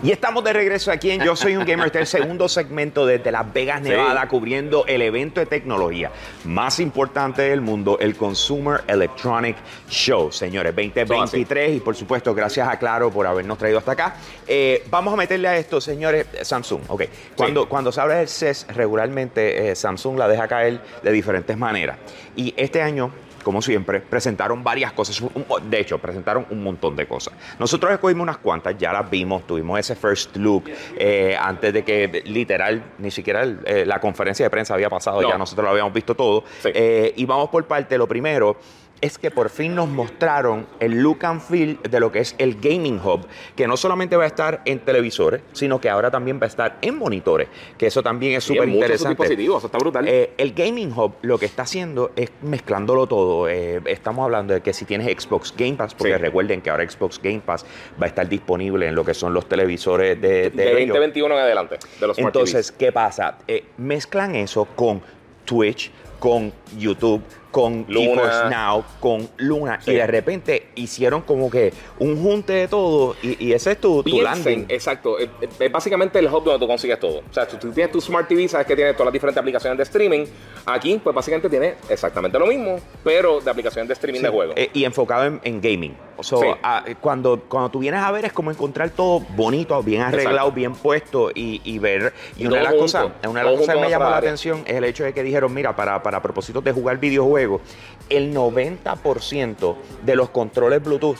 Y estamos de regreso aquí en Yo Soy un Gamer, este es el segundo segmento desde Las Vegas, Nevada, cubriendo el evento de tecnología más importante del mundo, el Consumer Electronic Show, señores, 2023. Y por supuesto, gracias a Claro por habernos traído hasta acá. Eh, vamos a meterle a esto, señores, Samsung. Ok, cuando, cuando se habla del CES, regularmente eh, Samsung la deja caer de diferentes maneras. Y este año como siempre, presentaron varias cosas. De hecho, presentaron un montón de cosas. Nosotros escogimos unas cuantas, ya las vimos, tuvimos ese first look eh, antes de que literal ni siquiera eh, la conferencia de prensa había pasado, ya nosotros lo habíamos visto todo. Eh, y vamos por parte. Lo primero es que por fin nos mostraron el look and feel de lo que es el Gaming Hub, que no solamente va a estar en televisores, sino que ahora también va a estar en monitores, que eso también es súper interesante. eso está brutal. Eh, el Gaming Hub lo que está haciendo es mezclándolo todo. Eh, estamos hablando de que si tienes Xbox Game Pass, porque recuerden que ahora Xbox Game Pass va a estar disponible en lo que son los televisores de, de, 2021 en adelante, de los Smart Entonces, ¿qué pasa? Eh, mezclan eso con Twitch, con YouTube, con Luna. Now, con Luna, y de repente hicieron como que un junte de todo, y, ese es tu, tu landing. Exacto, es, básicamente el hub donde tú consigues todo. O sea, tú tienes tu Smart TV, sabes que tiene todas las diferentes aplicaciones de streaming. Aquí, pues básicamente tiene exactamente lo mismo, pero de aplicaciones de streaming de juego. Eh, y enfocado en, gaming. O sea, cuando, cuando tú vienes a ver es como encontrar todo bonito, bien arreglado, bien puesto y, ver. Y, una de las cosas, una de las cosas que me llamó la atención es el hecho de que dijeron, mira, para, para propósitos de jugar videojuegos, el 90% de los controles Bluetooth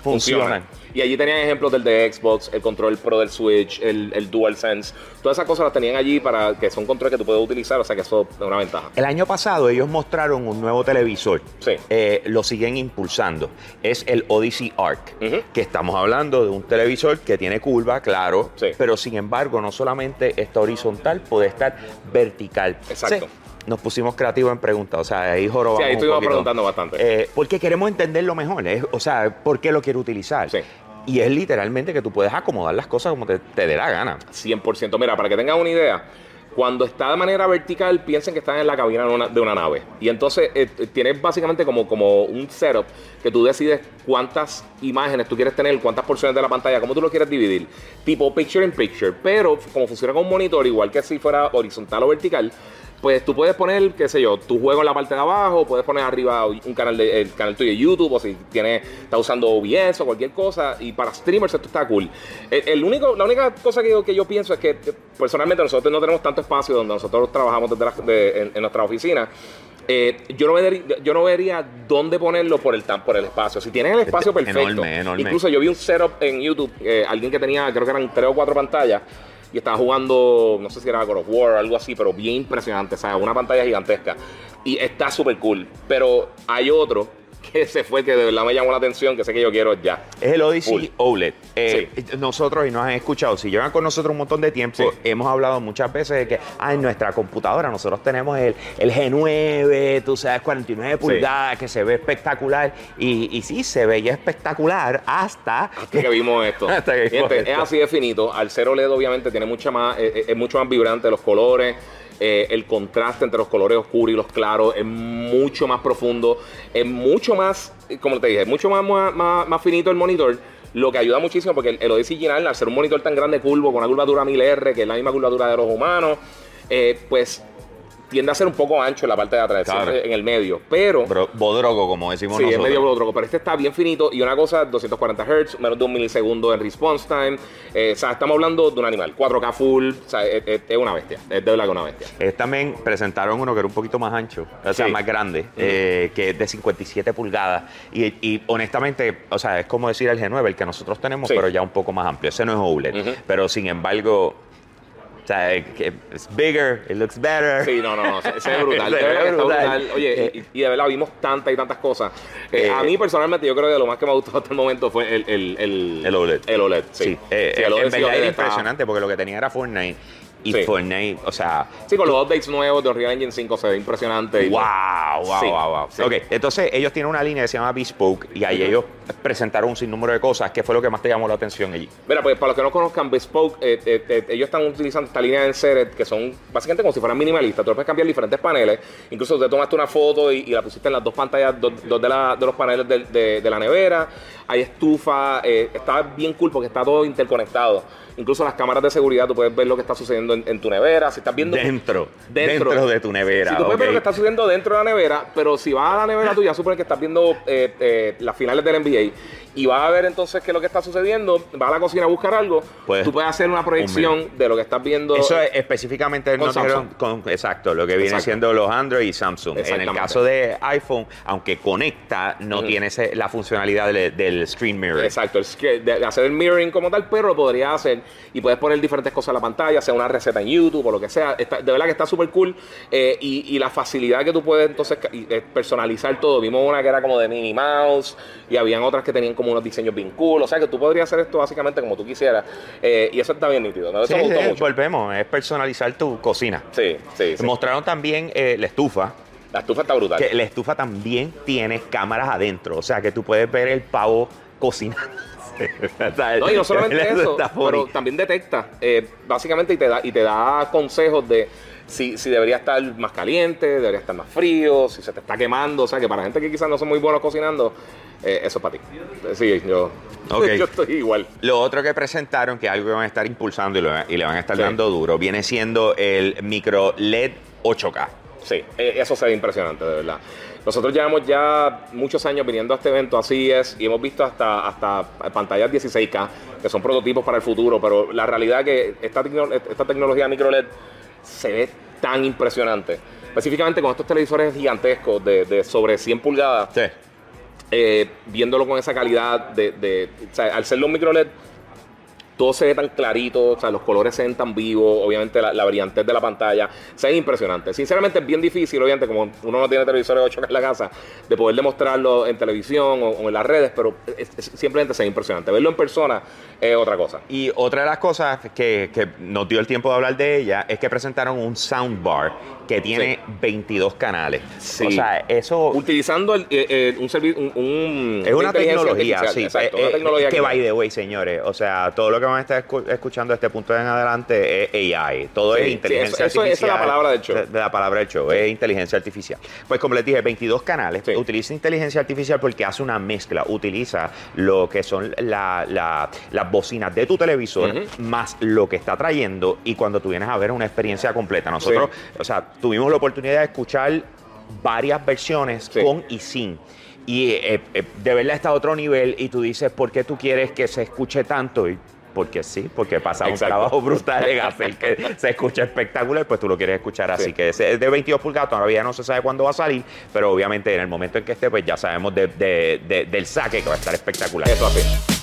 funcionan. Y allí tenían ejemplos del de Xbox, el control Pro del Switch, el, el DualSense. Todas esas cosas las tenían allí para que son controles que tú puedes utilizar, o sea que eso es una ventaja. El año pasado ellos mostraron un nuevo televisor. Sí. Eh, lo siguen impulsando. Es el Odyssey Arc, que estamos hablando de un televisor que tiene curva, claro, pero sin embargo no solamente está horizontal, puede estar vertical. Exacto nos pusimos creativos en preguntas. O sea, ahí jorobamos. Sí, ahí estuvimos preguntando bastante. Eh, porque queremos entenderlo mejor. o sea, ¿por qué lo quiere utilizar? Sí. Y es literalmente que tú puedes acomodar las cosas como te, dé la gana. 100%. Mira, para que tengan una idea, cuando está de manera vertical, piensen que están en la cabina de una, nave. Y entonces eh, tienes básicamente como, como un setup que tú decides cuántas imágenes tú quieres tener, cuántas porciones de la pantalla, cómo tú lo quieres dividir. Tipo picture in picture. Pero como funciona con un monitor, igual que si fuera horizontal o vertical, pues tú puedes poner, qué sé yo, tu juego en la parte de abajo, puedes poner arriba un canal de, el canal tuyo de YouTube, o si tienes, está usando OBS o cualquier cosa, y para streamers esto está cool. El, único, la única cosa que yo, que yo pienso es que personalmente nosotros no tenemos tanto espacio donde nosotros trabajamos desde en, nuestra oficina. Eh, yo, no vería, yo no vería dónde ponerlo por el, por el espacio. Si tienes el espacio perfecto. Incluso yo vi un setup en YouTube, eh, alguien que tenía, creo que eran tres o cuatro pantallas y estaba jugando, no sé si era God of War o algo así, pero bien impresionante, sea, una pantalla gigantesca. Y está súper cool. Pero hay otro que se fue que de verdad me llamó la atención, que sé que yo quiero ya. Es el Odyssey OLED. Eh, nosotros, y nos han escuchado, si llevan con nosotros un montón de tiempo, hemos hablado muchas veces de que ah, en nuestra computadora nosotros tenemos el, el G9, tú sabes, 49 pulgadas, que se ve espectacular. Y, y sí, se veía espectacular hasta, que, vimos esto. Es así de finito. Al ser OLED, obviamente, tiene mucha más, eh, eh, es mucho más vibrante los colores. Eh, el contraste entre los colores oscuros y los claros es mucho más profundo, es mucho más, como te dije, es mucho más, más, finito el monitor. Lo que ayuda muchísimo porque el, el original, al ser un monitor tan grande curvo, con una curvatura 1000R, que es la misma curvatura de los humanos, eh, pues tiende a ser un poco ancho en la parte de atrás, en el medio. Pero. bodrogo, como decimos nosotros. Sí, es medio bodrogo. Pero este está bien finito. Y una cosa, 240 Hz, menos de un milisegundo en response time. Eh, o sea, estamos hablando de un animal. 4K full. O sea, es, una bestia. Es de verdad que una bestia. Es también presentaron uno que era un poquito más ancho, o sea, más grande, eh, que es de 57 pulgadas. Y, honestamente, o sea, es como decir el G9, el que nosotros tenemos, pero ya un poco más amplio. Ese no es OLED. Pero sin embargo o sea, es bigger, it looks better. Sí, no, no, no, se, ve brutal. se ve brutal. Oye, eh, y, de verdad vimos tantas y tantas cosas. Eh, a mí personalmente yo creo que lo más que me ha gustado hasta el momento fue el, el, el, el OLED. El OLED, sí. sí. Eh, el OLED en verdad era impresionante porque lo que tenía era Fortnite y Fortnite, o sea. Sí, con los updates nuevos de Unreal Engine 5 se ve impresionante. wow, wow, wow, wow. Ok, entonces ellos tienen una línea que se llama Bespoke y ahí ellos presentaron un sinnúmero de cosas. ¿Qué fue lo que más te llamó la atención allí? Mira, pues para los que no conozcan Bespoke, eh, eh, eh, ellos están utilizando esta línea de Ensered que son básicamente como si fueran minimalistas. Tú puedes cambiar diferentes paneles. Incluso te tomaste una foto y, la pusiste en las dos pantallas, dos, de, los paneles de, la nevera. Hay estufa. está bien cool porque está todo interconectado. Incluso las cámaras de seguridad, tú puedes ver lo que está sucediendo en, tu nevera. Si estás viendo. Dentro, dentro. de tu nevera. Si tú puedes ver lo que está sucediendo dentro de la nevera, pero si vas a la nevera tuya, supone que estás viendo eh, eh, las finales del NBA y vas a ver entonces qué es lo que está sucediendo, vas a la cocina a buscar algo, pues, tú puedes hacer una proyección de lo que estás viendo. Eso es específicamente con con, exacto, lo que viene siendo los Android y Samsung. En el caso de iPhone, aunque conecta, no tiene la funcionalidad del, screen mirroring. Exacto, de hacer el mirroring como tal, pero lo podría hacer y puedes poner diferentes cosas en la pantalla, sea una receta en YouTube o lo que sea. de verdad que está súper cool eh, y, la facilidad que tú puedes entonces eh, personalizar todo. Vimos una que era como de Minnie Mouse y habían otras que tenían como unos diseños bien cool. O sea, que tú podrías hacer esto básicamente como tú quisieras. Eh, y eso está bien nítido. ¿no? Eso me gustó mucho. Volvemos, es personalizar tu cocina. Sí, sí. Mostraron también eh, la estufa. La estufa está brutal. Que la estufa también tiene cámaras adentro. O sea, que tú puedes ver el pavo cocinando. no, y no solamente eso, pero también detecta, eh, básicamente, y te da, y te da consejos de si, si, debería estar más caliente, debería estar más frío, si se te está quemando. O sea, que para gente que quizás no son muy buenos cocinando, eh, eso para ti. Sí, yo, yo estoy igual. Lo otro que presentaron, que algo que van a estar impulsando y, le van a estar dando duro, viene siendo el micro LED 8K. Sí, e, eso se ve impresionante, de verdad. Nosotros llevamos ya muchos años viniendo a este evento, así es, y hemos visto hasta, hasta pantallas 16K, que son prototipos para el futuro, pero la realidad es que esta, esta tecnología micro LED se ve tan impresionante. Específicamente con estos televisores gigantescos de, sobre 100 pulgadas. Sí eh, viéndolo con esa calidad de, de o sea, al ser los micro LED todo se ve tan clarito, o sea, los colores se ven tan vivos, obviamente la, brillantez de la pantalla, se ve impresionante. Sinceramente es bien difícil, obviamente, como uno no tiene televisores 8K en la casa, de poder demostrarlo en televisión o, en las redes, pero simplemente se ve impresionante. Verlo en persona es otra cosa. Y otra de las cosas que, que nos dio el tiempo de hablar de ella es que presentaron un soundbar que tiene 22 canales. Sí. O sea, eso... Utilizando el, eh, eh, un servicio... Un, es una tecnología, sí. Exacto, una tecnología que, by the way, señores. O sea, todo lo que van a estar escuchando este punto en adelante es AI. Todo es inteligencia artificial. Esa es la palabra del show. De, la palabra del show, es inteligencia artificial. Pues como les dije, 22 canales. Utiliza inteligencia artificial porque hace una mezcla. Utiliza lo que son las bocinas de tu televisor más lo que está trayendo y cuando tú vienes a ver una experiencia completa. Nosotros, o sea, tuvimos la oportunidad de escuchar varias versiones con y sin. Y eh, eh, de verdad está a otro nivel y tú dices, ¿por qué tú quieres que se escuche tanto? Y porque sí, porque pasa un trabajo brutal en hacer que se escuche espectacular, pues tú lo quieres escuchar así. Que es de 22 pulgadas, todavía no se sabe cuándo va a salir, pero obviamente en el momento en que esté, pues ya sabemos del saque que va a estar espectacular. Eso así.